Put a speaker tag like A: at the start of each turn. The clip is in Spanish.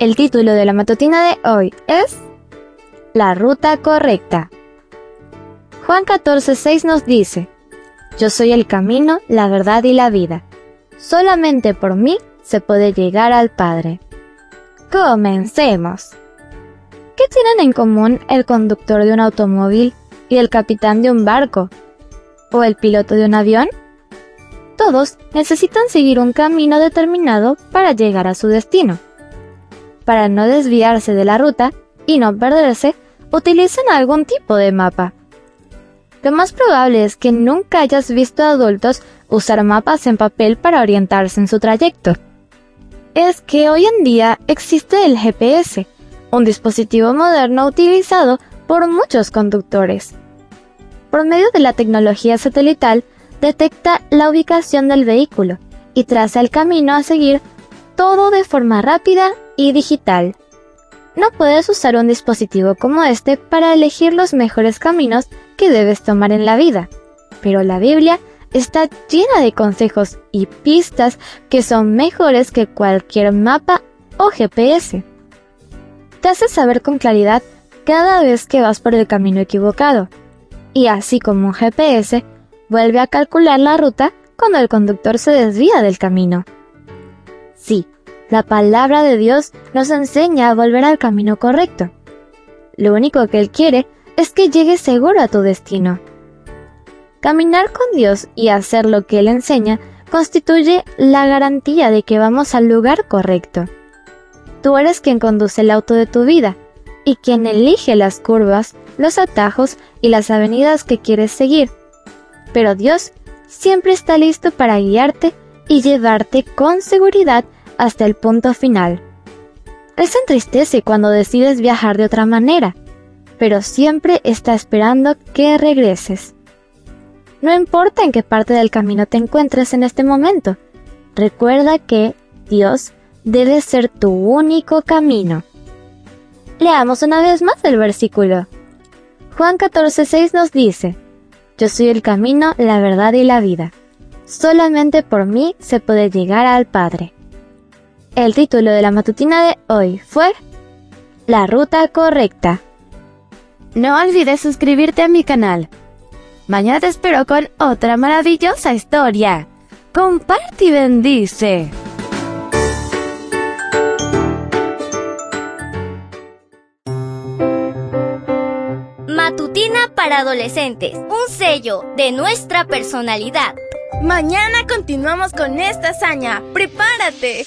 A: El título de la matutina de hoy es La ruta correcta. Juan 14:6 nos dice, Yo soy el camino, la verdad y la vida. Solamente por mí se puede llegar al Padre. Comencemos. ¿Qué tienen en común el conductor de un automóvil y el capitán de un barco? ¿O el piloto de un avión? Todos necesitan seguir un camino determinado para llegar a su destino. Para no desviarse de la ruta y no perderse, utilizan algún tipo de mapa. Lo más probable es que nunca hayas visto a adultos usar mapas en papel para orientarse en su trayecto. Es que hoy en día existe el GPS, un dispositivo moderno utilizado por muchos conductores. Por medio de la tecnología satelital, detecta la ubicación del vehículo y traza el camino a seguir todo de forma rápida y digital. No puedes usar un dispositivo como este para elegir los mejores caminos que debes tomar en la vida, pero la Biblia está llena de consejos y pistas que son mejores que cualquier mapa o GPS. Te hace saber con claridad cada vez que vas por el camino equivocado, y así como un GPS, vuelve a calcular la ruta cuando el conductor se desvía del camino. Sí, la palabra de Dios nos enseña a volver al camino correcto. Lo único que Él quiere es que llegues seguro a tu destino. Caminar con Dios y hacer lo que Él enseña constituye la garantía de que vamos al lugar correcto. Tú eres quien conduce el auto de tu vida y quien elige las curvas, los atajos y las avenidas que quieres seguir pero Dios siempre está listo para guiarte y llevarte con seguridad hasta el punto final. Se entristece cuando decides viajar de otra manera, pero siempre está esperando que regreses. No importa en qué parte del camino te encuentres en este momento, recuerda que Dios debe ser tu único camino. Leamos una vez más el versículo. Juan 14:6 nos dice, yo soy el camino, la verdad y la vida. Solamente por mí se puede llegar al Padre. El título de la matutina de hoy fue La ruta correcta. No olvides suscribirte a mi canal. Mañana te espero con otra maravillosa historia. Comparte y bendice.
B: Matutina para adolescentes, un sello de nuestra personalidad.
C: Mañana continuamos con esta hazaña. ¡Prepárate!